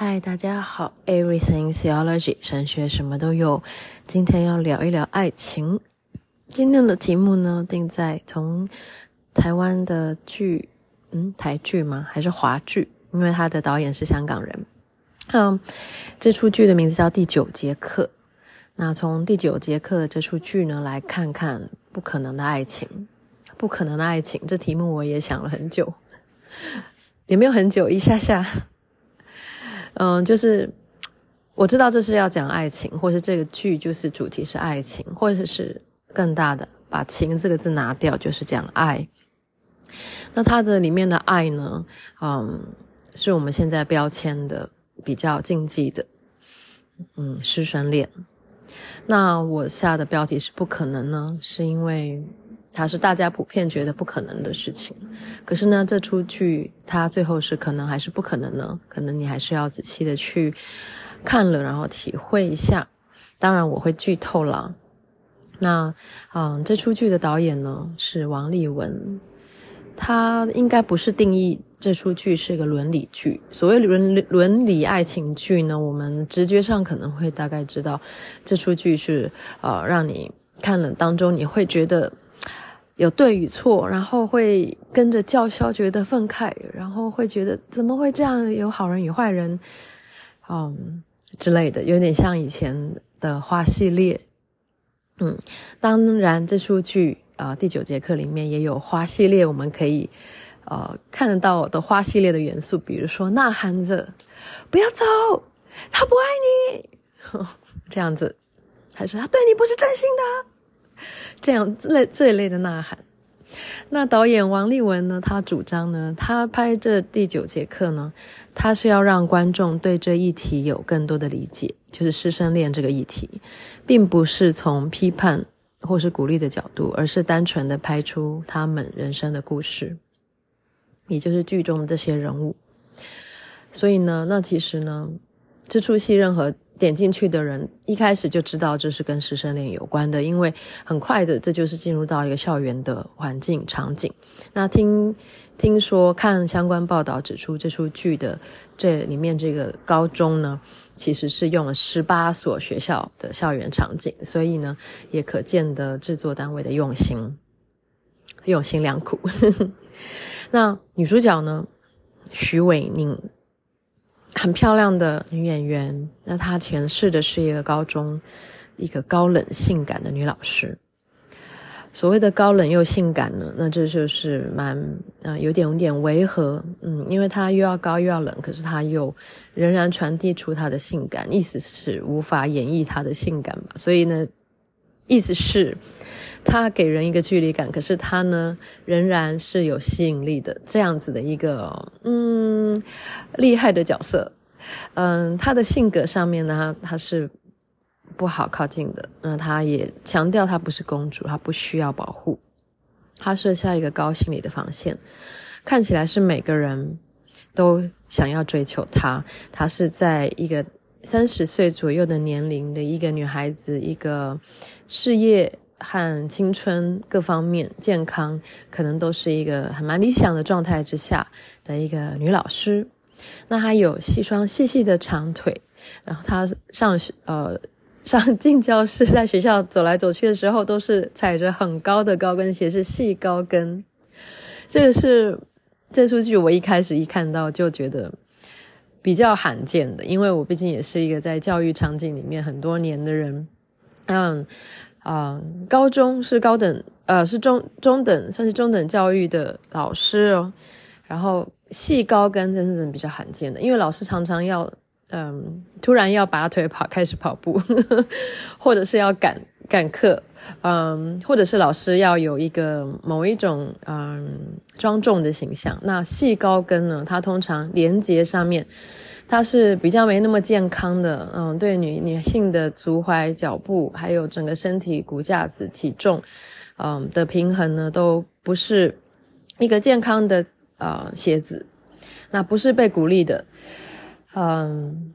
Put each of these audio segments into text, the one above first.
嗨，大家好，Everything Theology 神学什么都有。今天要聊一聊爱情。今天的题目呢，定在从台湾的剧，嗯，台剧吗？还是华剧？因为他的导演是香港人。嗯，这出剧的名字叫《第九节课》。那从《第九节课》的这出剧呢，来看看不可能的爱情。不可能的爱情，这题目我也想了很久，也没有很久，一下下。嗯，就是我知道这是要讲爱情，或是这个剧就是主题是爱情，或者是更大的，把“情”这个字拿掉，就是讲爱。那它的里面的爱呢，嗯，是我们现在标签的比较禁忌的，嗯，师生恋。那我下的标题是不可能呢，是因为。它是大家普遍觉得不可能的事情，可是呢，这出剧它最后是可能还是不可能呢？可能你还是要仔细的去看了，然后体会一下。当然，我会剧透了。那嗯，这出剧的导演呢是王丽文，他应该不是定义这出剧是一个伦理剧。所谓伦伦理爱情剧呢，我们直觉上可能会大概知道，这出剧是呃，让你看了当中你会觉得。有对与错，然后会跟着叫嚣，觉得愤慨，然后会觉得怎么会这样？有好人与坏人，嗯之类的，有点像以前的花系列。嗯，当然这出剧啊、第九节课里面也有花系列，我们可以呃看得到的花系列的元素，比如说呐喊着不要走，他不爱你，这样子，还是他对你不是真心的。这样类这一类的呐喊，那导演王丽文呢？他主张呢，他拍这第九节课呢，他是要让观众对这议题有更多的理解，就是师生恋这个议题，并不是从批判或是鼓励的角度，而是单纯的拍出他们人生的故事，也就是剧中的这些人物。所以呢，那其实呢，这出戏任何。点进去的人一开始就知道这是跟师生恋有关的，因为很快的这就是进入到一个校园的环境场景。那听听说看相关报道指出，这出剧的这里面这个高中呢，其实是用了十八所学校的校园场景，所以呢，也可见得制作单位的用心，用心良苦。那女主角呢，许玮宁。很漂亮的女演员，那她诠释的是一个高中一个高冷性感的女老师。所谓的高冷又性感呢，那这就是蛮、呃、有点有点违和，嗯，因为她又要高又要冷，可是她又仍然传递出她的性感，意思是无法演绎她的性感吧？所以呢，意思是。他给人一个距离感，可是他呢，仍然是有吸引力的，这样子的一个嗯厉害的角色。嗯，他的性格上面呢，他是不好靠近的。那他也强调他不是公主，他不需要保护。他设下一个高心理的防线，看起来是每个人都想要追求他。他是在一个三十岁左右的年龄的一个女孩子，一个事业。和青春各方面健康，可能都是一个很蛮理想的状态之下的一个女老师。那她有细双细细的长腿，然后她上学呃上进教室，在学校走来走去的时候，都是踩着很高的高跟鞋，是细高跟。这个是这出剧我一开始一看到就觉得比较罕见的，因为我毕竟也是一个在教育场景里面很多年的人，嗯。啊、高中是高等，呃，是中中等，算是中等教育的老师哦。然后细高跟真是比较罕见的，因为老师常常要，嗯，突然要拔腿跑，开始跑步，或者是要赶赶课，嗯，或者是老师要有一个某一种嗯庄重的形象。那细高跟呢，它通常连接上面。它是比较没那么健康的，嗯，对女女性的足踝、脚步，还有整个身体骨架子、体重，嗯的平衡呢，都不是一个健康的呃鞋子，那不是被鼓励的，嗯，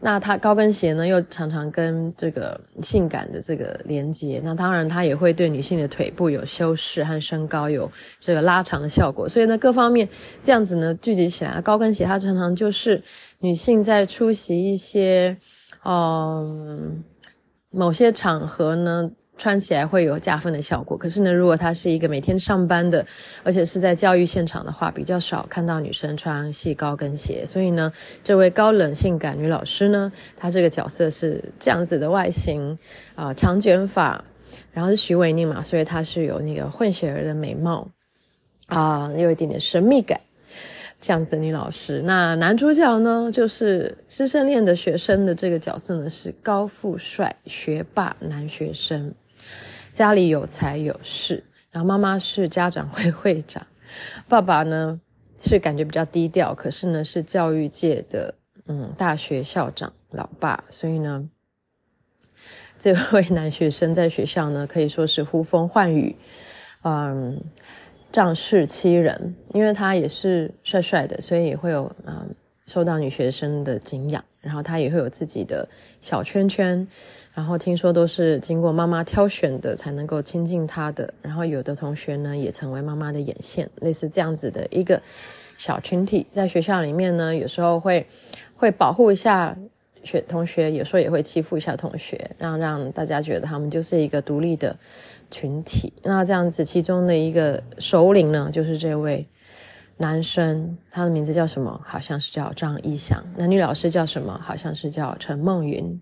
那它高跟鞋呢，又常常跟这个性感的这个连接。那当然，它也会对女性的腿部有修饰和身高有这个拉长的效果。所以呢，各方面这样子呢聚集起来，高跟鞋它常常就是女性在出席一些嗯某些场合呢。穿起来会有加分的效果，可是呢，如果她是一个每天上班的，而且是在教育现场的话，比较少看到女生穿细高跟鞋。所以呢，这位高冷性感女老师呢，她这个角色是这样子的外形啊、长卷发，然后是许玮甯嘛，所以她是有那个混血儿的美貌啊、有一点点神秘感，这样子女老师。那男主角呢，就是师生恋的学生的这个角色呢，是高富帅学霸男学生。家里有财有势，然后妈妈是家长会会长，爸爸呢是感觉比较低调，可是呢是教育界的嗯大学校长老爸，所以呢 这位男学生在学校呢可以说是呼风唤雨，嗯仗势欺人，因为他也是帅帅的，所以也会有嗯受到女学生的敬仰，然后她也会有自己的小圈圈。然后听说都是经过妈妈挑选的才能够亲近她的，然后有的同学呢也成为妈妈的眼线，类似这样子的一个小群体，在学校里面呢，有时候会会保护一下学同学，有时候也会欺负一下同学，让让大家觉得他们就是一个独立的群体。那这样子其中的一个首领呢，就是这位男生，他的名字叫什么？好像是叫张一翔。男女老师叫什么？好像是叫陈梦云。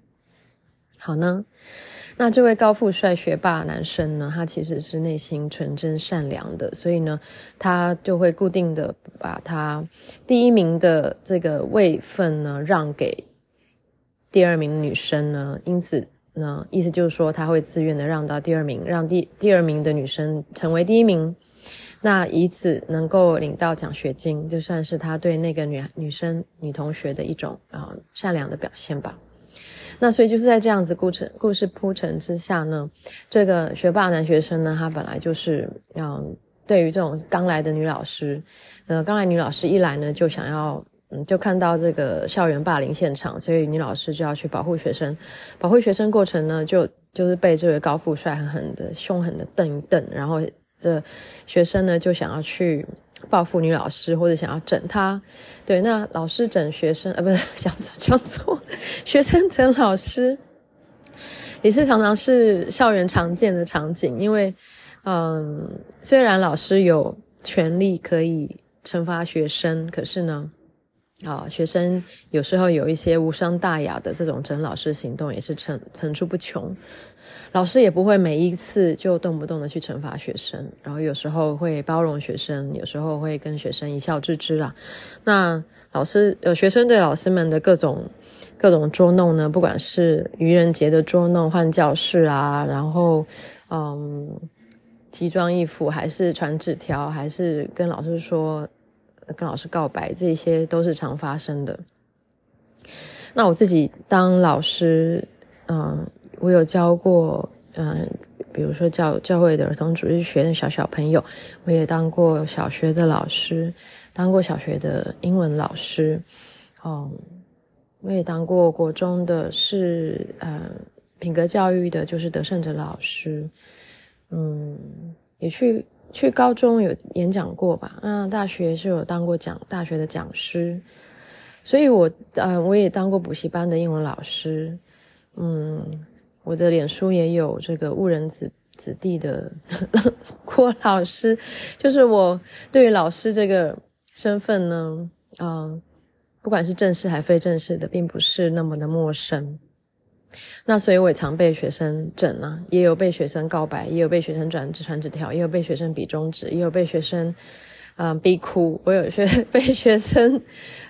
好呢，那这位高富帅学霸男生呢，他其实是内心纯真善良的，所以呢，他就会固定的把他第一名的这个位分呢让给第二名女生呢，因此呢，意思就是说他会自愿的让到第二名，让第第二名的女生成为第一名，那以此能够领到奖学金，就算是他对那个女女生女同学的一种啊、善良的表现吧。那所以就是在这样子故事故事铺陈之下呢，这个学霸男学生呢，他本来就是嗯，对于这种刚来的女老师，呃，刚来女老师一来呢，就想要嗯，就看到这个校园霸凌现场，所以女老师就要去保护学生，保护学生过程呢，就就是被这位高富帅狠狠的凶狠的瞪一瞪，然后这学生呢就想要去。报复女老师，或者想要整她，对，那老师整学生，呃，不是 讲讲错，学生整老师，也是常常是校园常见的场景。因为，嗯，虽然老师有权利可以惩罚学生，可是呢，啊，学生有时候有一些无伤大雅的这种整老师行动，也是层层出不穷。老师也不会每一次就动不动的去惩罚学生，然后有时候会包容学生，有时候会跟学生一笑置之啊。那老师有学生对老师们的各种各种捉弄呢，不管是愚人节的捉弄、换教室啊，然后嗯，奇装异服，还是传纸条，还是跟老师说、跟老师告白，这些都是常发生的。那我自己当老师，嗯。我有教过，嗯、比如说教教会的儿童主日学的小小朋友，我也当过小学的老师，当过小学的英文老师，哦，我也当过国中的是，呃，品格教育的，就是得胜者老师，嗯，也去去高中有演讲过吧，那大学是有当过讲大学的讲师，所以我，呃，我也当过补习班的英文老师，嗯。我的脸书也有这个误人子子弟的 郭老师，就是我对于老师这个身份呢，嗯、不管是正式还非正式的，并不是那么的陌生。那所以我也常被学生整啊，也有被学生告白，也有被学生转传纸条，也有被学生比中指，也有被学生。嗯，逼哭，我有学 被学生，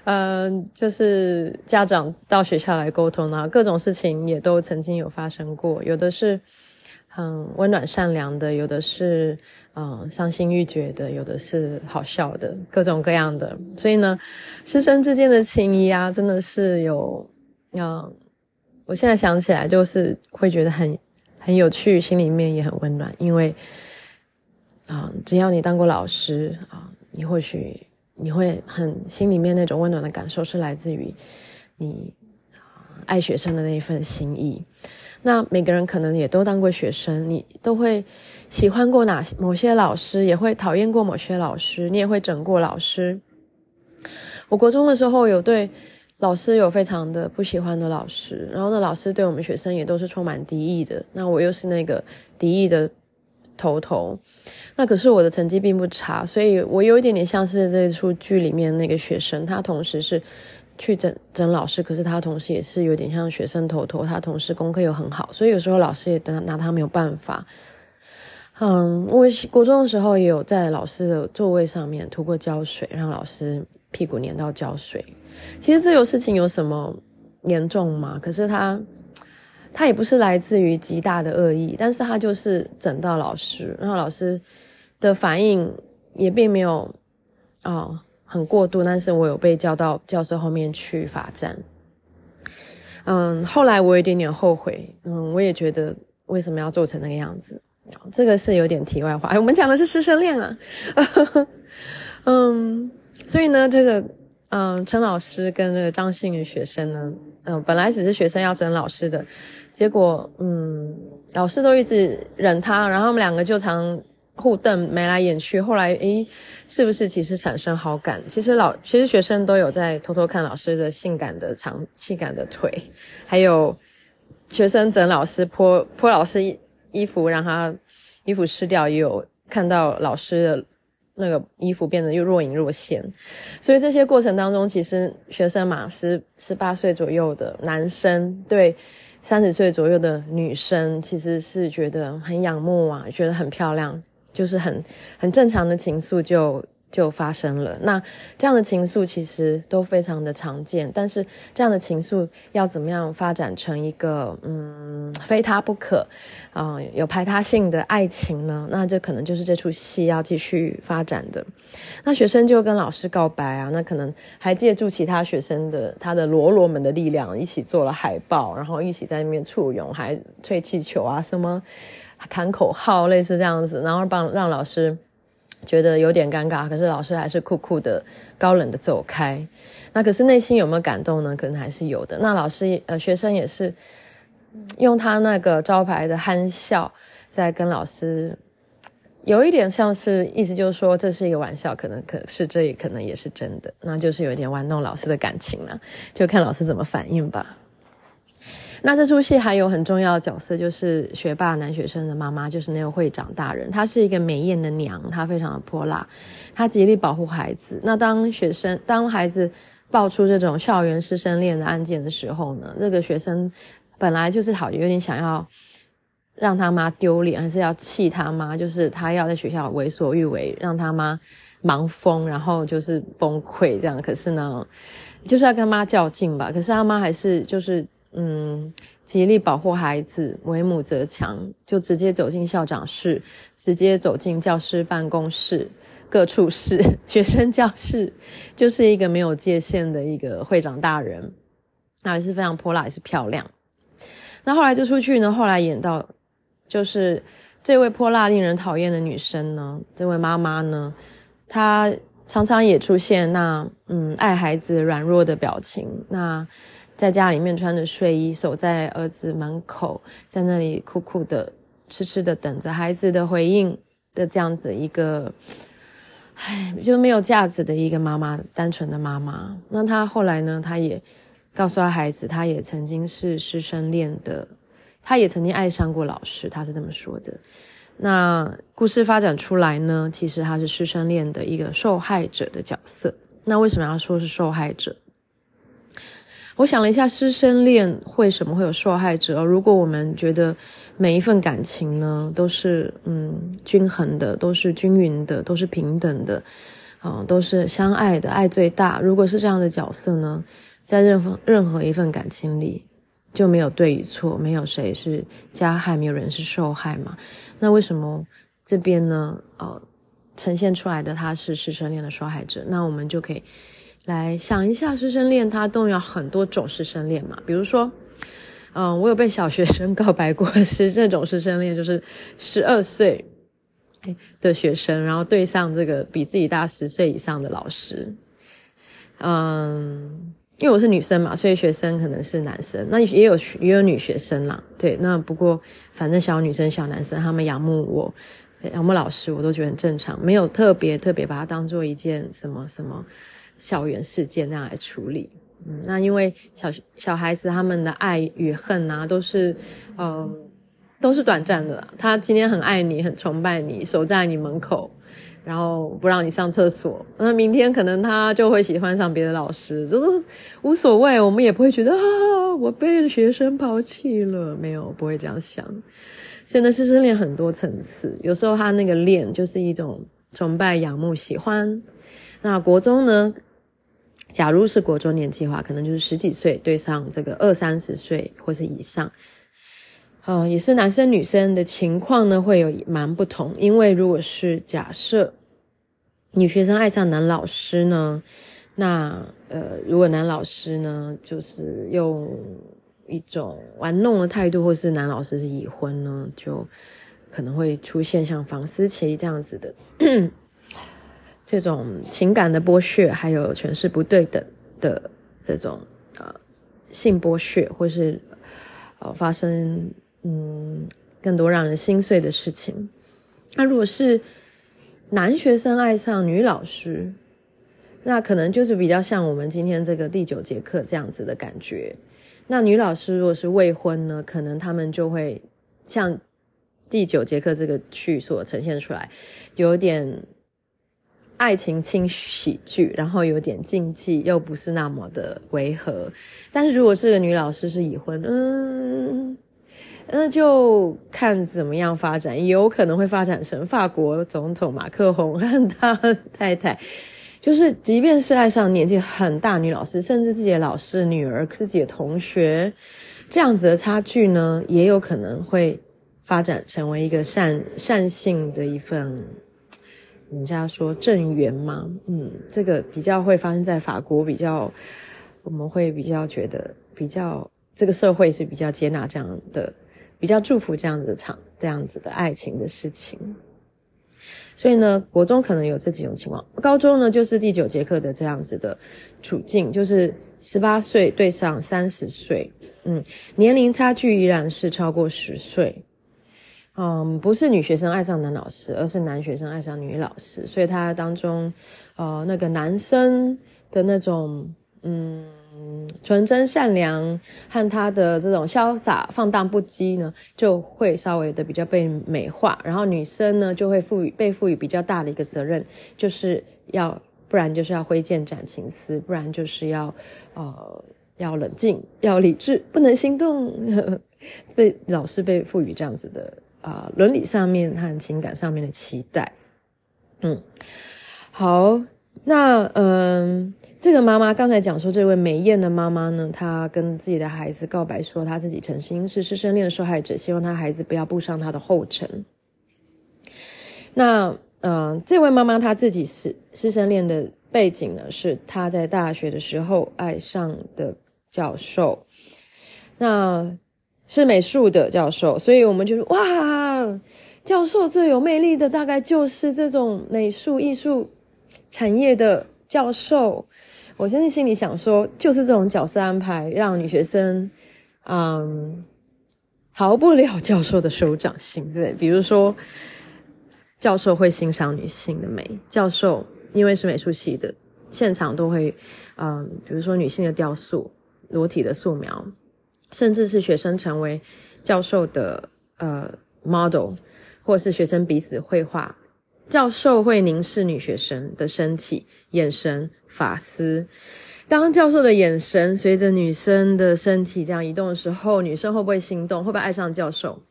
嗯，就是家长到学校来沟通啊，各种事情也都曾经有发生过，有的是很温暖善良的，有的是嗯伤心欲绝的，有的是好笑的，各种各样的。所以呢，师生之间的情谊啊，真的是有，嗯，我现在想起来就是会觉得很很有趣，心里面也很温暖，因为，啊，只要你当过老师啊。你或许你会很心里面那种温暖的感受，是来自于你爱学生的那一份心意。那每个人可能也都当过学生，你都会喜欢过哪某些老师，也会讨厌过某些老师，你也会整过老师。我国中的时候有对老师有非常的不喜欢的老师，然后呢，老师对我们学生也都是充满敌意的。那我又是那个敌意的头头，那可是我的成绩并不差，所以我有一点点像是这出剧里面那个学生，他同时是。去整整老师，可是他同时也是有点像学生头头，他同时功课又很好，所以有时候老师也拿拿他没有办法。嗯，我国中的时候也有在老师的座位上面涂过胶水，让老师屁股粘到胶水。其实这种事情有什么严重吗？可是他他也不是来自于极大的恶意，但是他就是整到老师，然后老师的反应也并没有哦。很过度，但是我有被叫到教室后面去罚站。嗯，后来我有一点点后悔。嗯，我也觉得为什么要做成那个样子？这个是有点题外话。我们讲的是师生恋啊。嗯，所以呢，这个嗯，陈老师跟这个张姓的学生呢，嗯，本来只是学生要整老师的，结果嗯，老师都一直忍他，然后我们两个就常。互瞪眉来眼去，后来诶，是不是其实产生好感？其实老其实学生都有在偷偷看老师的性感的长性感的腿，还有学生整老师泼泼老师衣衣服，让他衣服湿掉，也有看到老师的那个衣服变得又若隐若现。所以这些过程当中，其实学生嘛，十十八岁左右的男生对三十岁左右的女生，其实是觉得很仰慕啊，觉得很漂亮。就是很很正常的情愫就就发生了。那这样的情愫其实都非常的常见，但是这样的情愫要怎么样发展成一个嗯非他不可啊、有排他性的爱情呢？那这可能就是这出戏要继续发展的。那学生就跟老师告白啊，那可能还借助其他学生的他的罗罗们的力量，一起做了海报，然后一起在那边簇拥，还吹气球啊什么。喊口号，类似这样子，然后帮让老师觉得有点尴尬，可是老师还是酷酷的、高冷的走开。那可是内心有没有感动呢？可能还是有的。那老师呃，学生也是用他那个招牌的憨笑，在跟老师有一点像是意思，就是说这是一个玩笑，可能可是这也可能也是真的，那就是有一点玩弄老师的感情了，就看老师怎么反应吧。那这出戏还有很重要的角色，就是学霸男学生的妈妈，就是那个会长大人。她是一个美艳的娘，她非常的泼辣，她极力保护孩子。那当学生当孩子爆出这种校园师生恋的案件的时候呢，这个学生本来就是好有点想要让他妈丢脸，还是要气他妈，就是他要在学校为所欲为，让他妈忙疯，然后就是崩溃这样。可是呢，就是要跟妈较劲吧。可是他妈还是就是。嗯，极力保护孩子，为母则强，就直接走进校长室，直接走进教师办公室、各处室、学生教室，就是一个没有界限的一个会长大人，那还是非常泼辣，也是漂亮。那后来这出剧呢，后来演到，就是这位泼辣、令人讨厌的女生呢，这位妈妈呢，她常常也出现那嗯爱孩子软弱的表情，那。在家里面穿着睡衣，守在儿子门口，在那里苦苦的、痴痴的等着孩子的回应的这样子一个，唉，就没有架子的一个妈妈，单纯的妈妈。那她后来呢？她也告诉她孩子，她也曾经是师生恋的，她也曾经爱上过老师，她是这么说的。那故事发展出来呢？其实她是师生恋的一个受害者的角色。那为什么要说是受害者？我想了一下，师生恋为什么会有受害者？如果我们觉得每一份感情呢都是嗯均衡的，都是均匀的，都是平等的，啊、都是相爱的，爱最大。如果是这样的角色呢，在任何任何一份感情里就没有对与错，没有谁是加害，没有人是受害嘛？那为什么这边呢？呃，呈现出来的他是师生恋的受害者？那我们就可以。来想一下，师生恋它都有很多种师生恋嘛，比如说，嗯，我有被小学生告白过，是这种师生恋，就是十二岁的学生，然后对上这个比自己大十岁以上的老师，嗯，因为我是女生嘛，所以学生可能是男生，那也有也有女学生啦。对，那不过反正小女生、小男生他们仰慕我，仰慕老师，我都觉得很正常，没有特别特别把它当做一件什么什么校园事件那样来处理。嗯，那因为小小孩子他们的爱与恨啊，都是嗯都是短暂的。他今天很爱你，很崇拜你，守在你门口。然后不让你上厕所，那明天可能他就会喜欢上别的老师，这都无所谓，我们也不会觉得啊，我被学生抛弃了，没有，不会这样想。现在师生恋很多层次，有时候他那个恋就是一种崇拜、仰慕、喜欢。那国中呢？假如是国中年纪的话，可能就是十几岁对上这个二三十岁或是以上。呃，也是男生女生的情况呢，会有蛮不同。因为如果是假设女学生爱上男老师呢，那呃，如果男老师呢，就是用一种玩弄的态度，或是男老师是已婚呢，就可能会出现像房思琪这样子的这种情感的剥削，还有权势不对等的这种呃性剥削，或是呃发生。嗯，更多让人心碎的事情。那如果是男学生爱上女老师，那可能就是比较像我们今天这个第九节课这样子的感觉。那女老师如果是未婚呢，可能他们就会像第九节课这个剧所呈现出来，有点爱情轻喜剧，然后有点禁忌，又不是那么的违和。但是如果是个女老师是已婚，嗯。那就看怎么样发展，也有可能会发展成法国总统马克宏和他太太，就是即便是爱上年纪很大女老师，甚至自己的老师女儿、自己的同学，这样子的差距呢，也有可能会发展成为一个善善性的一份，人家说正缘吗？嗯，这个比较会发生在法国，比较我们会比较觉得比较这个社会是比较接纳这样的。比较祝福这样子的场，这样子的爱情的事情，所以呢，国中可能有这几种情况，高中呢就是第九节课的这样子的处境，就是十八岁对上三十岁，嗯，年龄差距依然是超过十岁，嗯，不是女学生爱上男老师，而是男学生爱上女老师，所以他当中，呃，那个男生的那种，嗯。纯真善良和他的这种潇洒放荡不羁呢，就会稍微的比较被美化。然后女生呢，就会赋予被赋予比较大的一个责任，就是要不然就是要挥剑斩情丝，不然就是要呃要冷静，要理智，不能心动。被老师被赋予这样子的啊、呃、伦理上面和情感上面的期待。嗯，好，那嗯。这个妈妈刚才讲说，这位美艳的妈妈呢，她跟自己的孩子告白说，她自己曾经是师生恋的受害者，希望她孩子不要步上她的后尘。那，嗯、呃，这位妈妈她自己是师生恋的背景呢，是她在大学的时候爱上的教授，那是美术的教授，所以我们就是，哇，教授最有魅力的大概就是这种美术艺术产业的教授。我现在心里想说，就是这种角色安排，让女学生，嗯，逃不了教授的手掌心，对不对？比如说，教授会欣赏女性的美，教授因为是美术系的，现场都会，嗯，比如说女性的雕塑、裸体的素描，甚至是学生成为教授的呃 model，或是学生彼此绘画。教授会凝视女学生的身体、眼神、发丝。当教授的眼神随着女生的身体这样移动的时候，女生会不会心动？会不会爱上教授？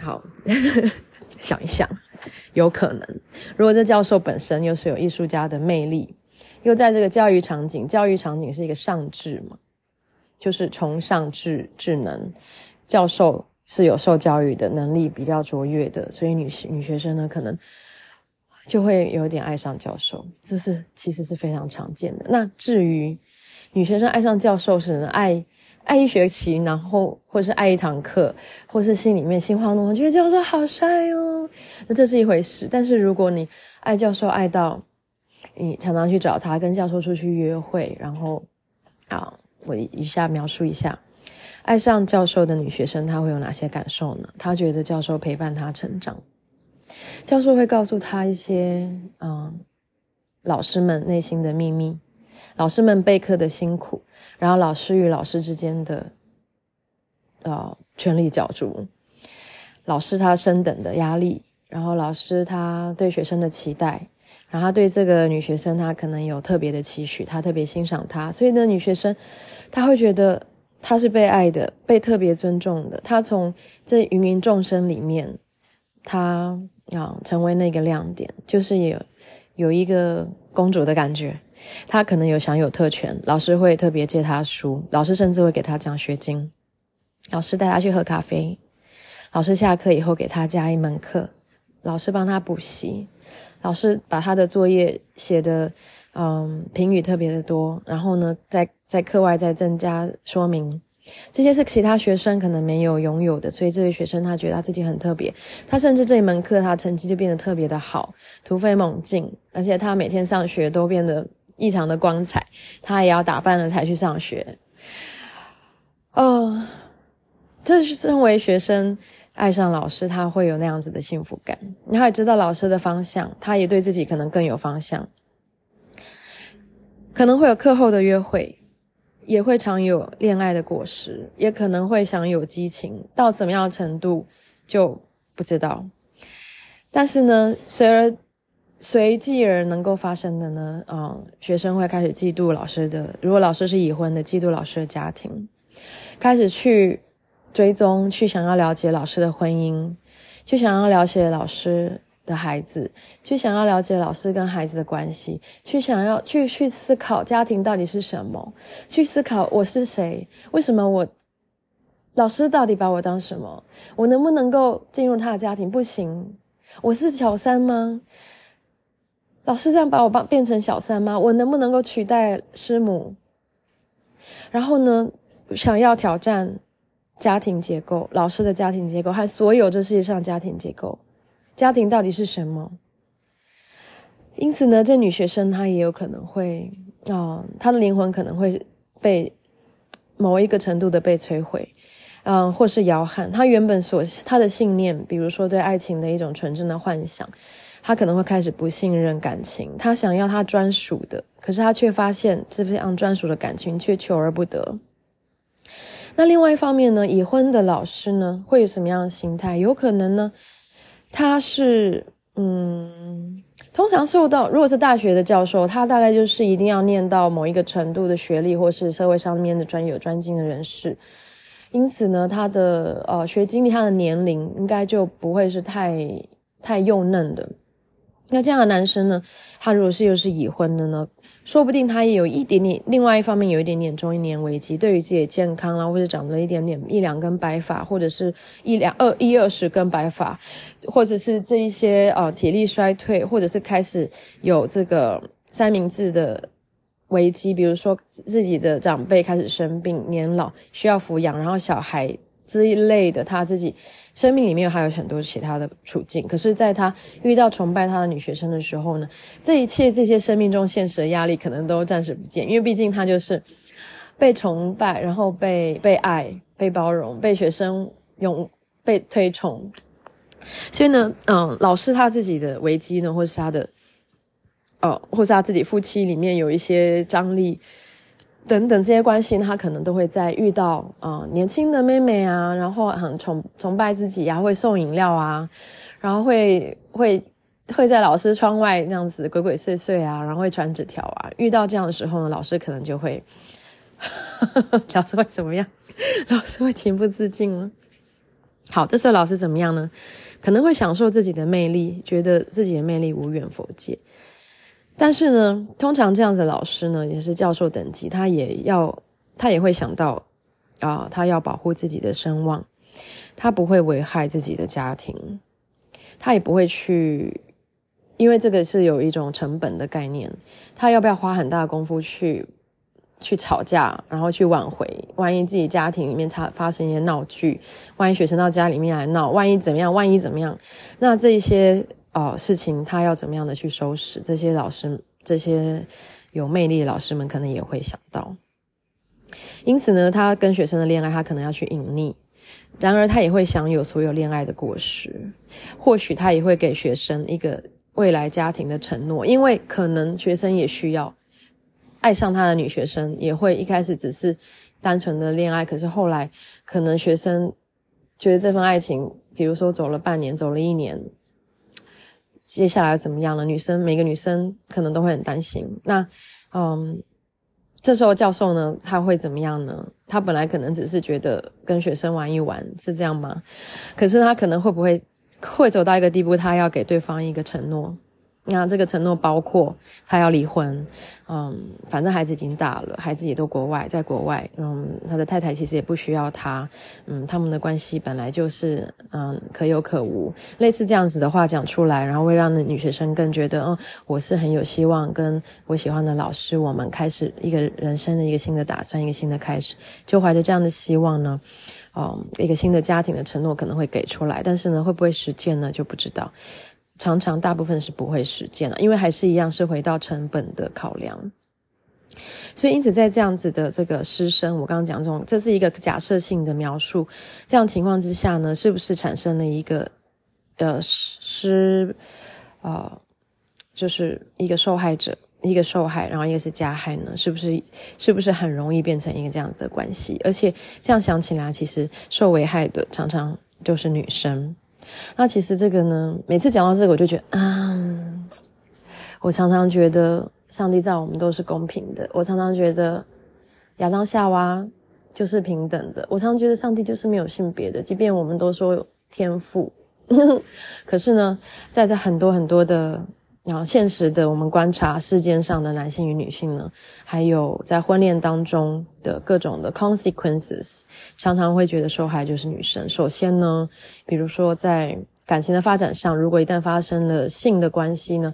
好，想一想，有可能。如果这教授本身又是有艺术家的魅力，又在这个教育场景，教育场景是一个上智嘛，就是崇尚智智能，教授。是有受教育的能力比较卓越的，所以女女学生呢，可能就会有点爱上教授，这是其实是非常常见的。那至于女学生爱上教授是爱爱一学期，然后或是爱一堂课，或是心里面心花怒放，觉得教授好帅哦，那这是一回事。但是如果你爱教授爱到你常常去找他，跟教授出去约会，然后啊，我以下描述一下，爱上教授的女学生她会有哪些感受呢？她觉得教授陪伴她成长，教授会告诉她一些嗯，老师们内心的秘密，老师们备课的辛苦，然后老师与老师之间的呃权力角逐，老师他升等的压力。然后老师他对学生的期待，然后他对这个女学生他可能有特别的期许，他特别欣赏她，所以呢，女学生她会觉得她是被爱的，被特别尊重的。她从这芸芸众生里面，她啊成为那个亮点，就是有有一个公主的感觉。她可能有享有特权，老师会特别借她书，老师甚至会给她奖学金，老师带她去喝咖啡，老师下课以后给她加一门课。老师帮他补习，老师把他的作业写的，嗯，评语特别的多。然后呢，在在课外再增加说明，这些是其他学生可能没有拥有的。所以这个学生他觉得他自己很特别，他甚至这一门课他成绩就变得特别的好，突飞猛进。而且他每天上学都变得异常的光彩，他也要打扮了才去上学。哦，这是身为学生。爱上老师，他会有那样子的幸福感。他也知道老师的方向，他也对自己可能更有方向。可能会有课后的约会，也会常有恋爱的果实，也可能会享有激情，到怎么样的程度就不知道。但是呢，随而随即而能够发生的呢，嗯，学生会开始嫉妒老师的，如果老师是已婚的，嫉妒老师的家庭，开始去。追踪，去想要了解老师的婚姻，去想要了解老师的孩子，去想要了解老师跟孩子的关系，去想要去去思考家庭到底是什么，去思考我是谁，为什么我老师到底把我当什么，我能不能够进入他的家庭？不行，我是小三吗？老师这样把我变变成小三吗？我能不能够取代师母？然后呢，想要挑战。家庭结构，老师的家庭结构和所有这世界上家庭结构，家庭到底是什么？因此呢，这女学生她也有可能会啊、她的灵魂可能会被某一个程度的被摧毁，嗯、或是摇撼。她原本所她的信念，比如说对爱情的一种纯真的幻想，她可能会开始不信任感情。她想要她专属的，可是她却发现这样专属的感情却求而不得。那另外一方面呢，已婚的老师呢，会有什么样的心态？有可能呢，他是嗯，通常受到，如果是大学的教授，他大概就是一定要念到某一个程度的学历，或是社会上面的专有专精的人士。因此呢，他的呃学经历，他的年龄应该就不会是太太幼嫩的。那这样的男生呢，他如果是又是已婚的呢？说不定他也有一点点，另外一方面有一点点中年危机，对于自己的健康啦，或者长了一点点一两根白发，或者是一两二一二十根白发，或者是这一些呃体力衰退，或者是开始有这个三明治的危机，比如说自己的长辈开始生病、年老需要抚养，然后小孩。这一类的，他自己生命里面还有很多其他的处境。可是，在他遇到崇拜他的女学生的时候呢，这一切这些生命中现实的压力可能都暂时不见，因为毕竟他就是被崇拜，然后被被爱、被包容、被学生用被推崇。所以呢，嗯，老师他自己的危机呢，或是他的哦，或是他自己夫妻里面有一些张力。等等这些关系，他可能都会在遇到啊、年轻的妹妹啊，然后很崇崇拜自己啊，会送饮料啊，然后会会会在老师窗外那样子鬼鬼祟祟啊，然后会传纸条啊。遇到这样的时候呢，老师可能就会，老师会怎么样？老师会情不自禁了。好，这时候老师怎么样呢？可能会享受自己的魅力，觉得自己的魅力无远弗届。但是呢，通常这样子的老师呢，也是教授等级，他也要，他也会想到，啊，他要保护自己的声望，他不会危害自己的家庭，他也不会去，因为这个是有一种成本的概念，他要不要花很大的功夫去去吵架，然后去挽回？万一自己家庭里面差发生一些闹剧，万一学生到家里面来闹，万一怎么样？万一怎么样？那这一些。哦，事情他要怎么样的去收拾？这些老师这些有魅力的老师们可能也会想到。因此呢，他跟学生的恋爱，他可能要去隐匿；然而，他也会享有所有恋爱的果实。或许他也会给学生一个未来家庭的承诺，因为可能学生也需要爱上他的女学生，也会一开始只是单纯的恋爱，可是后来可能学生觉得这份爱情，比如说走了半年，走了一年，接下来怎么样了？女生每个女生可能都会很担心。那，嗯。这时候教授呢，他会怎么样呢？他本来可能只是觉得跟学生玩一玩，是这样吗？可是他可能会不会会走到一个地步，他要给对方一个承诺。那这个承诺包括他要离婚，嗯，反正孩子已经大了，孩子也都国外，在国外，嗯，他的太太其实也不需要他，嗯，他们的关系本来就是，嗯，可有可无，类似这样子的话讲出来，然后会让那女学生更觉得，嗯，我是很有希望，跟我喜欢的老师，我们开始一个人生的一个新的打算，一个新的开始，就怀着这样的希望呢，嗯，一个新的家庭的承诺可能会给出来，但是呢，会不会实践呢，就不知道。常常大部分是不会实践的，因为还是一样是回到成本的考量。所以因此在这样子的这个师生，我刚刚讲这种，这是一个假设性的描述。这样情况之下呢，是不是产生了一个呃施呃，就是一个受害者，一个受害，然后一个是加害呢？是不是是不是很容易变成一个这样子的关系？而且这样想起来，其实受危害的常常就是女生。那其实这个呢，每次讲到这个，我就觉得，啊，我常常觉得上帝在我们都是公平的。我常常觉得亚当夏娃就是平等的。我常常觉得上帝就是没有性别的，即便我们都说有天赋，可是呢，在这很多很多的。然后，现实的我们观察世间上的男性与女性呢，还有在婚恋当中的各种的 consequences，常常会觉得受害就是女生。首先呢，比如说在感情的发展上，如果一旦发生了性的关系呢，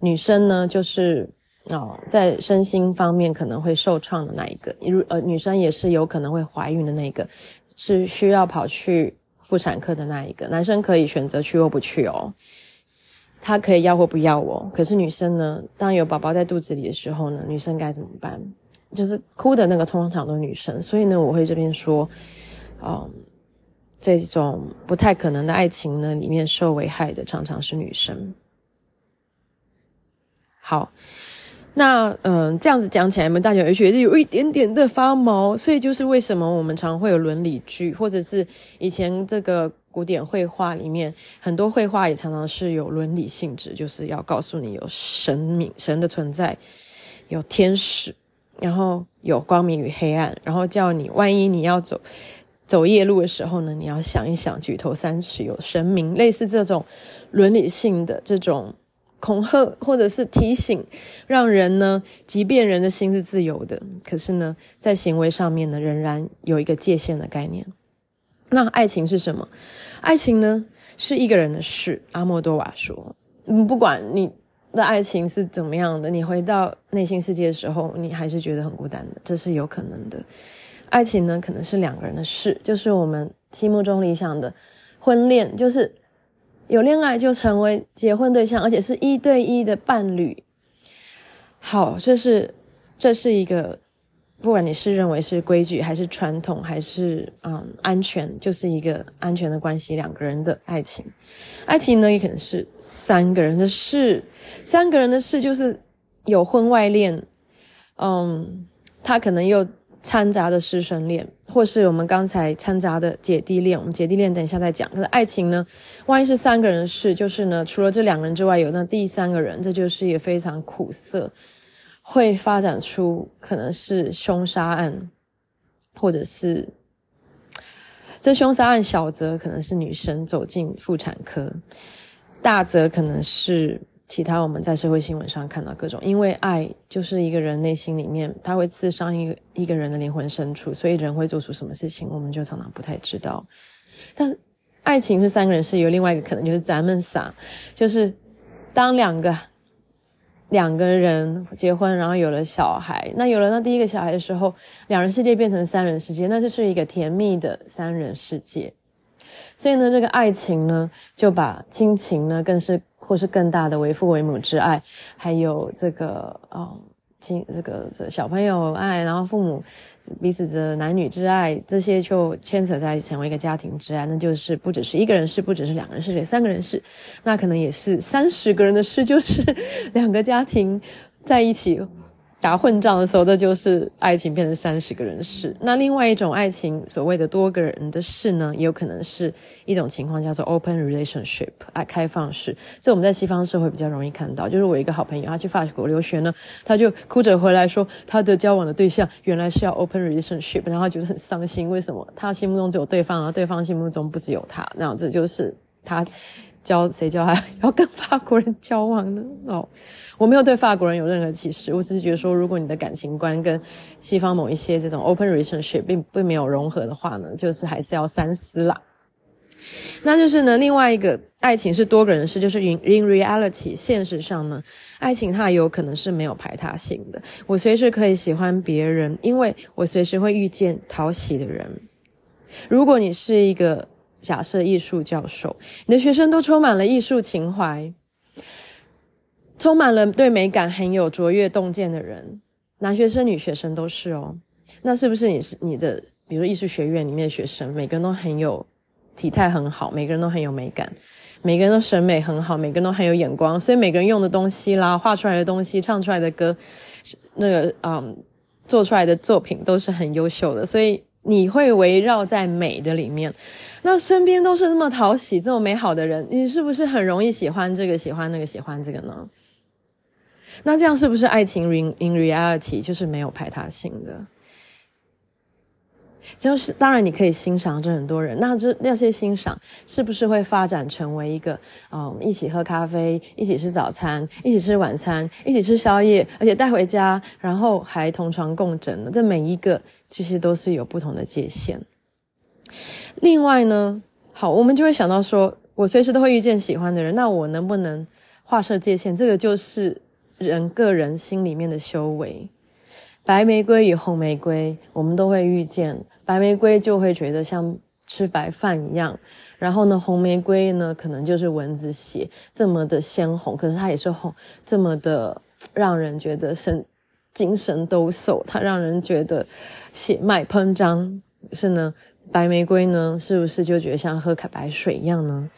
女生呢就是哦，在身心方面可能会受创的那一个，如呃，女生也是有可能会怀孕的那一个，是需要跑去妇产科的那一个。男生可以选择去或不去哦。他可以要或不要我，可是女生呢？当有宝宝在肚子里的时候呢，女生该怎么办？就是哭的那个通常都是女生，所以呢，我会这边说，嗯，这种不太可能的爱情呢，里面受危害的常常是女生。好。那嗯，这样子讲起来，你们大家也觉得有一点点的发毛，所以就是为什么我们常会有伦理剧，或者是以前这个古典绘画里面很多绘画也常常是有伦理性质，就是要告诉你有神明、神的存在，有天使，然后有光明与黑暗，然后叫你万一你要走走夜路的时候呢，你要想一想，举头三尺有神明，类似这种伦理性的这种。恐吓或者是提醒，让人呢，即便人的心是自由的，可是呢，在行为上面呢，仍然有一个界限的概念。那爱情是什么？爱情呢，是一个人的事。阿莫多瓦说：“嗯，不管你的爱情是怎么样的，你回到内心世界的时候，你还是觉得很孤单的，这是有可能的。爱情呢，可能是两个人的事，就是我们心目中理想的婚恋，就是。”有恋爱就成为结婚对象，而且是一对一的伴侣。好，这是这是一个，不管你是认为是规矩，还是传统，还是嗯安全，就是一个安全的关系，两个人的爱情。爱情呢，也可能是三个人的事，三个人的事就是有婚外恋，嗯，他可能又。掺杂的师生恋，或是我们刚才掺杂的姐弟恋，我们姐弟恋等一下再讲。可是爱情呢，万一是三个人的事，就是呢，除了这两个人之外，有那第三个人，这就是也非常苦涩，会发展出可能是凶杀案，或者是这凶杀案小则可能是女生走进妇产科，大则可能是。其他我们在社会新闻上看到各种，因为爱就是一个人内心里面，他会刺伤一一个人的灵魂深处，所以人会做出什么事情，我们就常常不太知道。但爱情是三个人是有另外一个可能，就是咱们仨，就是当两个两个人结婚，然后有了小孩，那有了那第一个小孩的时候，两人世界变成三人世界，那就是一个甜蜜的三人世界。所以呢，这个爱情呢，就把亲情呢，更是。或是更大的为父为母之爱，还有这个啊，亲这个小朋友爱，然后父母彼此的男女之爱，这些就牵扯在成为一个家庭之爱，那就是不只是一个人事，不只是两个人事，是三个人事，那可能也是三十个人的事，就是两个家庭在一起。打混战的时候，那就是爱情变成三十个人事。那另外一种爱情，所谓的多个人的事呢，也有可能是一种情况，叫做 open relationship，爱开放式。这我们在西方社会比较容易看到。就是我一个好朋友，他去法国留学呢，他就哭着回来说，他的交往的对象原来是要 open relationship，然后他觉得很伤心。为什么？他心目中只有对方，而对方心目中不只有他。那这就是他。教谁教他 要跟法国人交往呢？哦，我没有对法国人有任何歧视，我只是觉得说，如果你的感情观跟西方某一些这种 open relationship 并并没有融合的话呢，就是还是要三思啦。那就是呢，另外一个爱情是多个人事，就是 in in reality 现实上呢，爱情它有可能是没有排他性的。我随时可以喜欢别人，因为我随时会遇见讨喜的人。如果你是一个。假设艺术教授，你的学生都充满了艺术情怀，充满了对美感很有卓越洞见的人，男学生、女学生都是哦。那是不是你是你的，比如艺术学院里面的学生，每个人都很有体态很好，每个人都很有美感，每个人都审美很好，每个人都很有眼光，所以每个人用的东西啦，画出来的东西，唱出来的歌，那个嗯，做出来的作品都是很优秀的，所以。你会围绕在美的里面，那身边都是这么讨喜、这么美好的人，你是不是很容易喜欢这个、喜欢那个、喜欢这个呢？那这样是不是爱情 in in reality 就是没有排他性的？就是当然你可以欣赏这很多人，那这那些欣赏是不是会发展成为一个嗯，一起喝咖啡，一起吃早餐，一起吃晚餐，一起吃宵夜，而且带回家，然后还同床共枕呢？这每一个其实都是有不同的界限。另外呢，好，我们就会想到说，我随时都会遇见喜欢的人，那我能不能划设界限？这个就是人个人心里面的修为。白玫瑰与红玫瑰，我们都会遇见。白玫瑰就会觉得像吃白饭一样，然后呢，红玫瑰呢，可能就是蚊子血这么的鲜红，可是它也是红，这么的让人觉得神精神抖擞，它让人觉得血脉喷张。是呢，白玫瑰呢，是不是就觉得像喝开白水一样呢？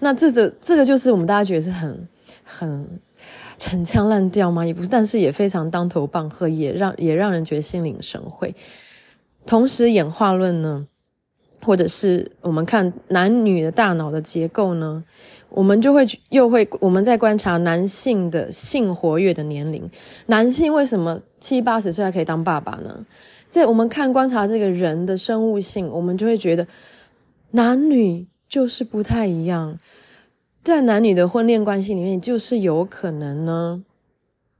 那这个这个就是我们大家觉得是很很。陈腔滥调吗？也不是，但是也非常当头棒喝，也让也让人觉得心领神会。同时，演化论呢，或者是我们看男女的大脑的结构呢，我们就会又会我们在观察男性的性活跃的年龄，男性为什么七八十岁还可以当爸爸呢？在我们看观察这个人的生物性，我们就会觉得男女就是不太一样。在男女的婚恋关系里面，就是有可能呢，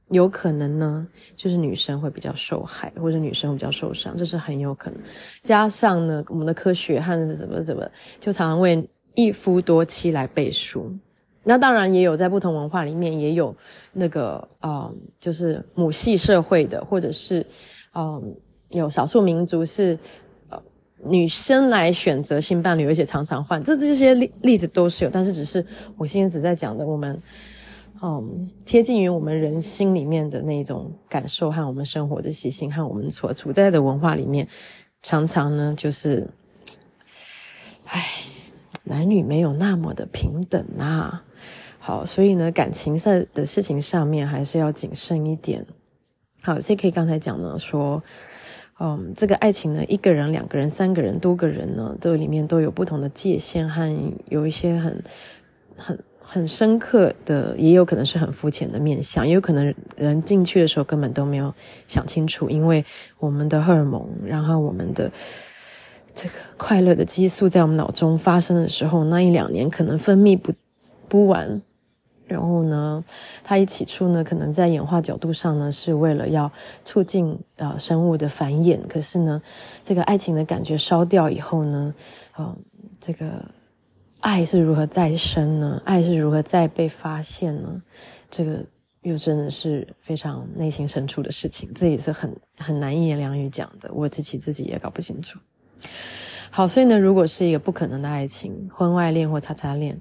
有可能呢，就是女生会比较受害，或者女生比较受伤，这是很有可能。加上呢，我们的科学和怎么怎么，就常常为一夫多妻来背书。那当然也有在不同文化里面也有那个，嗯，就是母系社会的，或者是嗯，有少数民族是呃。女生来选择性伴侣，而且常常换，这这些例例子都是有，但是只是我现在只在讲的我们，嗯，贴近于我们人心里面的那种感受和我们生活的习性和我们所处在的文化里面，常常呢就是，唉，男女没有那么的平等啊。好，所以呢，感情上的事情上面还是要谨慎一点。好，所以可以刚才讲呢说。嗯，这个爱情呢，一个人、两个人、三个人、多个人呢，这里面都有不同的界限和有一些很、很、很深刻的，也有可能是很肤浅的面相，也有可能人进去的时候根本都没有想清楚，因为我们的荷尔蒙，然后我们的这个快乐的激素在我们脑中发生的时候，那一两年可能分泌不不完。然后呢，它一起初呢，可能在演化角度上呢，是为了要促进啊、呃、生物的繁衍。可是呢，这个爱情的感觉烧掉以后呢，啊、呃，这个爱是如何再生呢？爱是如何再被发现呢？这个又真的是非常内心深处的事情，这也是很很难一言两语讲的。我自己自己也搞不清楚。好，所以呢，如果是一个不可能的爱情，婚外恋或叉叉恋。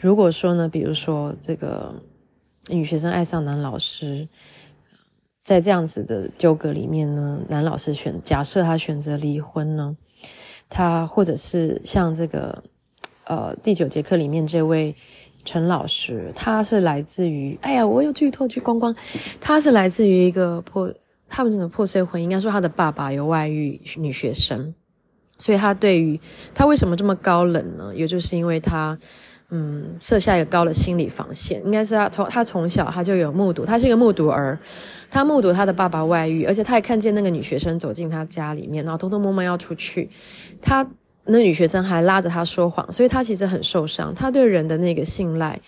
如果说呢，比如说这个女学生爱上男老师，在这样子的纠葛里面呢，男老师选假设他选择离婚呢，他或者是像这个呃第九节课里面这位陈老师，他是来自于哎呀，我有剧透剧光光，他是来自于一个破他们这个破碎婚姻，应该说他的爸爸有外遇女学生，所以他对于他为什么这么高冷呢？也就是因为他。嗯，设下一个高的心理防线，应该是他从他从小他就有目睹，他是一个目睹儿，他目睹他的爸爸外遇，而且他也看见那个女学生走进他家里面，然后偷偷摸摸要出去，他那女学生还拉着他说谎，所以他其实很受伤，他对人的那个信赖，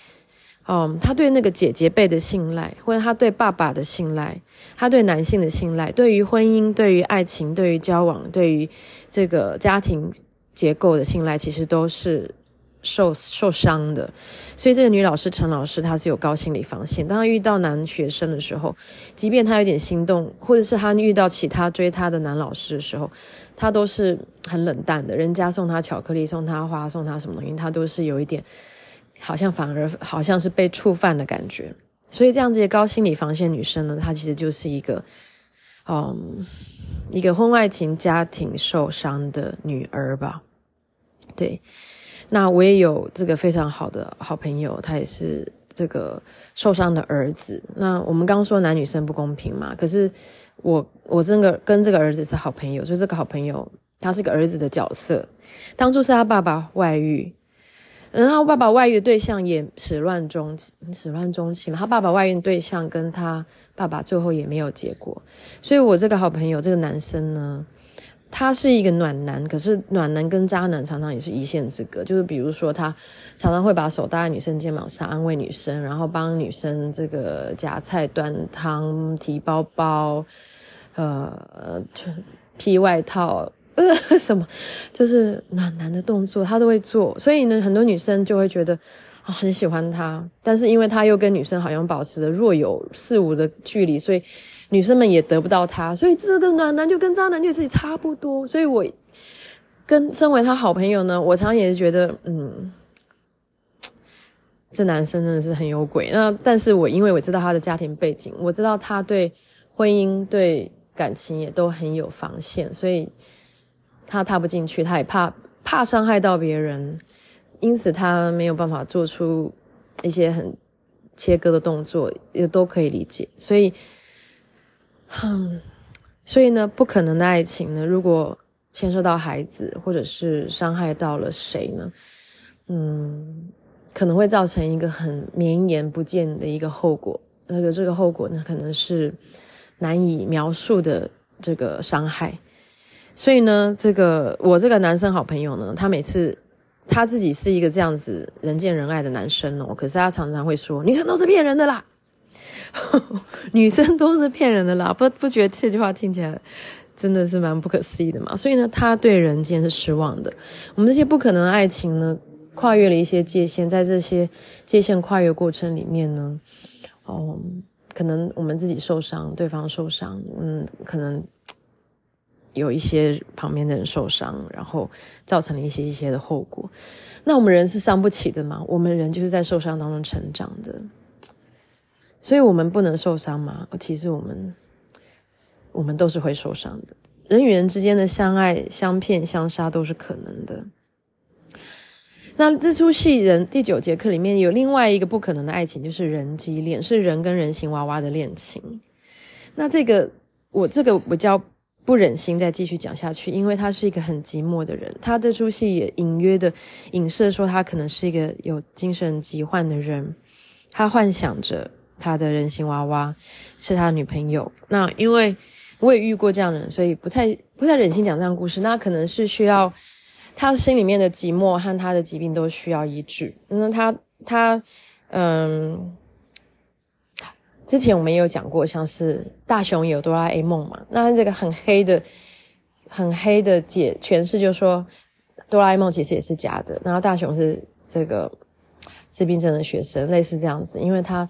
嗯，他对那个姐姐辈的信赖，或者他对爸爸的信赖，他对男性的信赖，对于婚姻，对于爱情，对于交往，对于这个家庭结构的信赖，其实都是。受受伤的，所以这个女老师陈老师她是有高心理防线。当她遇到男学生的时候，即便她有点心动，或者是她遇到其他追她的男老师的时候，她都是很冷淡的。人家送她巧克力、送她花、送她什么东西，她都是有一点，好像反而好像是被触犯的感觉。所以这样子的高心理防线女生呢，她其实就是一个，嗯，一个婚外情家庭受伤的女儿吧，对。那我也有这个非常好的好朋友，他也是这个受伤的儿子。那我们刚说男女生不公平嘛，可是我我这个跟这个儿子是好朋友，所以这个好朋友他是个儿子的角色。当初是他爸爸外遇，然后爸爸外遇对象也始乱终弃，始乱终弃嘛。他爸爸外遇对象跟他爸爸最后也没有结果，所以我这个好朋友这个男生呢。他是一个暖男，可是暖男跟渣男常常也是一线之隔。就是比如说，他常常会把手搭在女生肩膀上安慰女生，然后帮女生这个夹菜、端汤、提包包，呃，披外套，呃，什么，就是暖男的动作他都会做。所以呢，很多女生就会觉得啊，很喜欢他，但是因为他又跟女生好像保持着若有似无的距离，所以。女生们也得不到他，所以这个暖男就跟渣男就是差不多。所以我跟身为他好朋友呢，我常常也是觉得，嗯，这男生真的是很有鬼。那但是我因为我知道他的家庭背景，我知道他对婚姻、对感情也都很有防线，所以他踏不进去，他也怕怕伤害到别人，因此他没有办法做出一些很切割的动作，也都可以理解。所以。嗯，所以呢，不可能的爱情呢，如果牵涉到孩子，或者是伤害到了谁呢？嗯，可能会造成一个很绵延不见的一个后果。那个这个后果呢，可能是难以描述的这个伤害。所以呢，这个我这个男生好朋友呢，他每次他自己是一个这样子人见人爱的男生哦，可是他常常会说，女生都是骗人的啦。女生都是骗人的啦，不不觉得这句话听起来真的是蛮不可思议的嘛？所以呢，他对人间是失望的。我们这些不可能爱情呢，跨越了一些界限，在这些界限跨越过程里面呢，哦，可能我们自己受伤，对方受伤，嗯，可能有一些旁边的人受伤，然后造成了一些一些的后果。那我们人是伤不起的嘛？我们人就是在受伤当中成长的。所以我们不能受伤吗？其实我们，我们都是会受伤的。人与人之间的相爱、相骗、相杀都是可能的。那这出戏人第九节课里面有另外一个不可能的爱情，就是人机恋，是人跟人形娃娃的恋情。那这个我这个比较不忍心再继续讲下去，因为他是一个很寂寞的人。他这出戏也隐约的影射说，他可能是一个有精神疾患的人，他幻想着。他的人形娃娃是他女朋友。那因为我也遇过这样的人，所以不太不太忍心讲这样故事。那可能是需要他心里面的寂寞和他的疾病都需要医治。那他他嗯，之前我们也有讲过，像是大雄有哆啦 A 梦嘛。那这个很黑的很黑的解诠释，就是说哆啦 A 梦其实也是假的。然后大雄是这个自闭症的学生，类似这样子，因为他。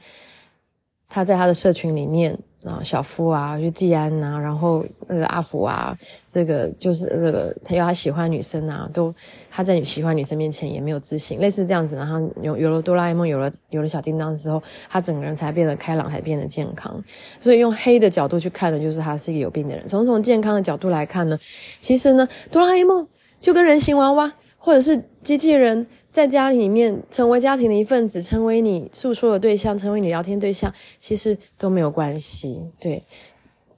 他在他的社群里面啊，小夫啊，就季安呐，然后那个阿福啊，这个就是那个他要他喜欢女生啊，都他在喜欢女生面前也没有自信，类似这样子。然后有有了哆啦 A 梦，有了有了小叮当之后，他整个人才变得开朗，才变得健康。所以用黑的角度去看呢，就是他是一个有病的人。从从健康的角度来看呢，其实呢，哆啦 A 梦就跟人形娃娃或者是机器人。在家里面成为家庭的一份子，成为你诉说的对象，成为你聊天对象，其实都没有关系。对，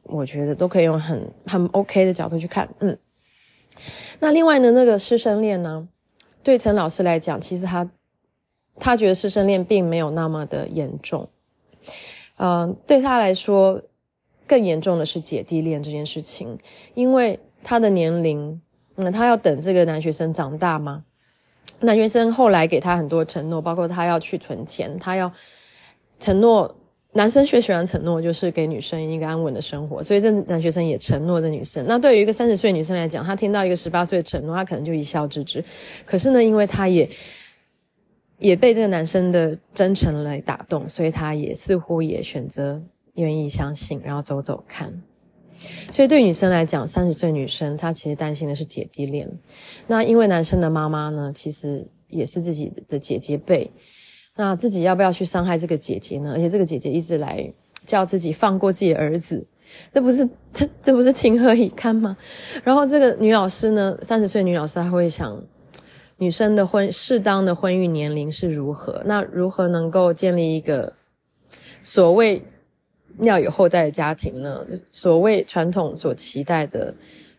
我觉得都可以用很很 OK 的角度去看。嗯，那另外呢，那个师生恋呢，对陈老师来讲，其实他他觉得师生恋并没有那么的严重。嗯、对他来说，更严重的是姐弟恋这件事情，因为他的年龄，嗯，他要等这个男学生长大吗？男学生后来给他很多承诺，包括他要去存钱，他要承诺。男生最喜欢承诺，就是给女生一个安稳的生活，所以这男学生也承诺这女生。那对于一个三十岁女生来讲，她听到一个十八岁的承诺，她可能就一笑置之。可是呢，因为她也也被这个男生的真诚来打动，所以她也似乎也选择愿意相信，然后走走看。所以对女生来讲，三十岁女生她其实担心的是姐弟恋。那因为男生的妈妈呢，其实也是自己的姐姐辈，那自己要不要去伤害这个姐姐呢？而且这个姐姐一直来叫自己放过自己儿子，这不是这 这不是情何以堪吗？然后这个女老师呢，三十岁女老师她会想，女生的婚适当的婚育年龄是如何？那如何能够建立一个所谓？要有后代的家庭呢，所谓传统所期待的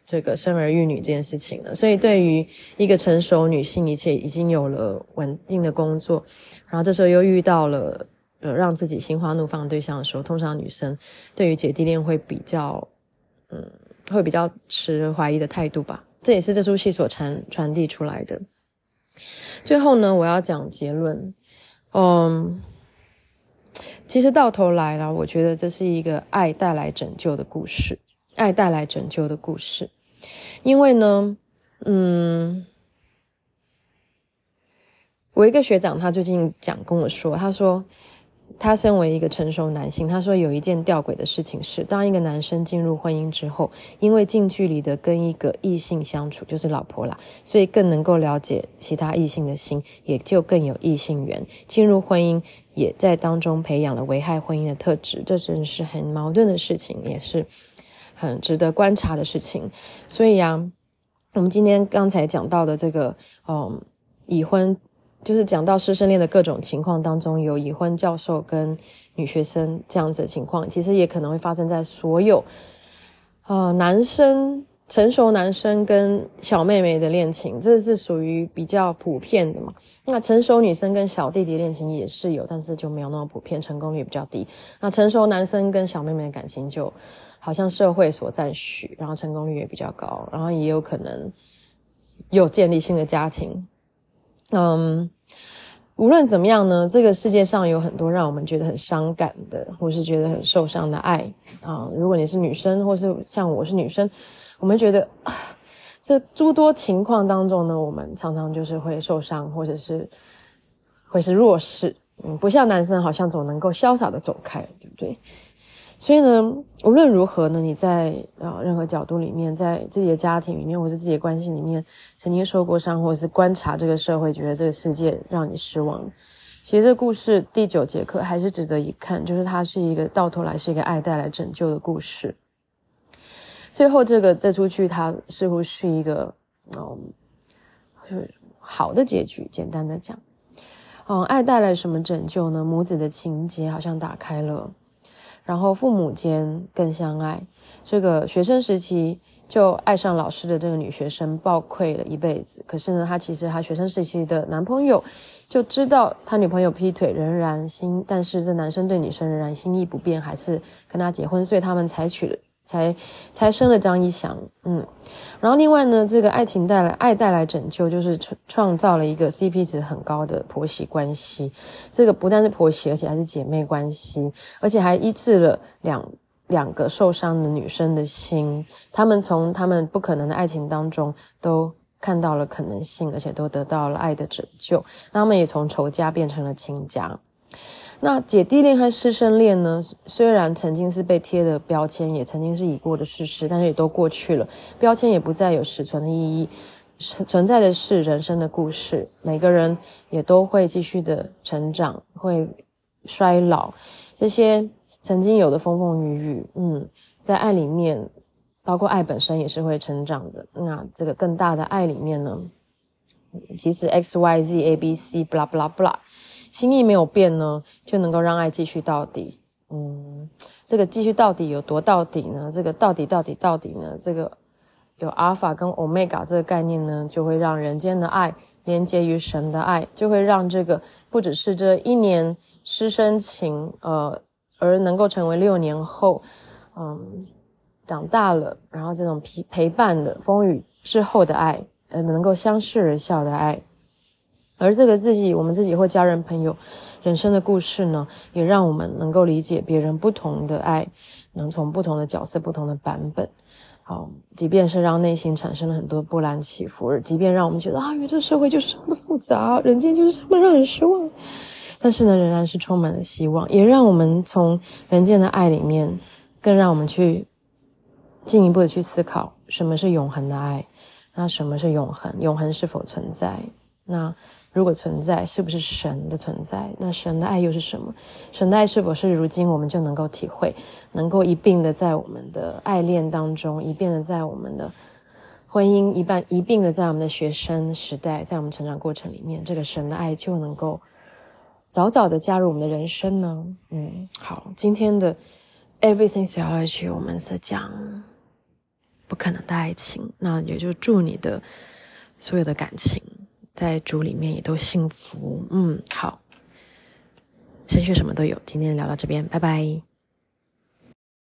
这个生儿育女这件事情呢，所以对于一个成熟女性，一切已经有了稳定的工作，然后这时候又遇到了呃让自己心花怒放的对象的时候，通常女生对于姐弟恋会比较嗯会比较持怀疑的态度吧，这也是这出戏所传传递出来的。最后呢，我要讲结论，嗯。其实到头来了，我觉得这是一个爱带来拯救的故事，爱带来拯救的故事。因为呢，嗯，我一个学长他最近讲跟我说，他说他身为一个成熟男性，他说有一件吊诡的事情是，当一个男生进入婚姻之后，因为近距离的跟一个异性相处，就是老婆啦，所以更能够了解其他异性的心，也就更有异性缘。进入婚姻。也在当中培养了危害婚姻的特质，这真是很矛盾的事情，也是很值得观察的事情。所以啊，我们今天刚才讲到的这个，嗯，已婚就是讲到师生恋的各种情况当中，有已婚教授跟女学生这样子的情况，其实也可能会发生在所有，呃，男生。成熟男生跟小妹妹的恋情，这是属于比较普遍的嘛。那成熟女生跟小弟弟恋情也是有，但是就没有那么普遍，成功率比较低。那成熟男生跟小妹妹的感情，就好像社会所赞许，然后成功率也比较高，然后也有可能有建立新的家庭。嗯，无论怎么样呢，这个世界上有很多让我们觉得很伤感的，或是觉得很受伤的爱啊。如果你是女生，或是像我是女生。我们觉得啊，这诸多情况当中呢，我们常常就是会受伤，或者是会是弱势，嗯，不像男生好像总能够潇洒的走开，对不对？所以呢，无论如何呢，你在啊任何角度里面，在自己的家庭里面，或是自己的关系里面，曾经受过伤，或者是观察这个社会，觉得这个世界让你失望，其实这故事第九节课还是值得一看，就是它是一个到头来是一个爱带来拯救的故事。最后，这个这出剧它似乎是一个嗯，是好的结局。简单的讲，嗯，爱带来什么拯救呢？母子的情节好像打开了，然后父母间更相爱。这个学生时期就爱上老师的这个女学生，抱愧了一辈子。可是呢，她其实她学生时期的男朋友就知道他女朋友劈腿，仍然心，但是这男生对女生仍然心意不变，还是跟他结婚，所以他们采取了。才才生了张一翔，嗯，然后另外呢，这个爱情带来爱带来拯救，就是创创造了一个 CP 值很高的婆媳关系。这个不但是婆媳，而且还是姐妹关系，而且还医治了两两个受伤的女生的心。她们从她们不可能的爱情当中都看到了可能性，而且都得到了爱的拯救。那他们也从仇家变成了亲家。那姐弟恋和师生恋呢？虽然曾经是被贴的标签，也曾经是已过的事实，但是也都过去了，标签也不再有实存的意义，存在的是人生的故事。每个人也都会继续的成长，会衰老，这些曾经有的风风雨雨，嗯，在爱里面，包括爱本身也是会成长的。那这个更大的爱里面呢，即使 X Y Z A B C blah blah blah。心意没有变呢，就能够让爱继续到底。嗯，这个继续到底有多到底呢？这个到底到底到底呢？这个有阿尔法跟欧米伽这个概念呢，就会让人间的爱连接于神的爱，就会让这个不只是这一年师生情，呃，而能够成为六年后，嗯，长大了，然后这种陪陪伴的风雨之后的爱，呃，能够相视而笑的爱。而这个自己，我们自己或家人、朋友人生的故事呢，也让我们能够理解别人不同的爱，能从不同的角色、不同的版本，好，即便是让内心产生了很多波澜起伏，而即便让我们觉得啊，原来这社会就是这么的复杂，人间就是这么让人失望，但是呢，仍然是充满了希望，也让我们从人间的爱里面，更让我们去进一步的去思考什么是永恒的爱，那什么是永恒？永恒是否存在？那如果存在，是不是神的存在？那神的爱又是什么？神的爱是否是如今我们就能够体会，能够一并的在我们的爱恋当中，一并的在我们的婚姻，一半一并的在我们的学生时代，在我们成长过程里面，这个神的爱就能够早早的加入我们的人生呢？嗯，好，今天的 Everything Theology 我们是讲不可能的爱情，那也就祝你的所有的感情。在主里面也都幸福，嗯，好，神学什么都有。今天聊到这边，拜拜。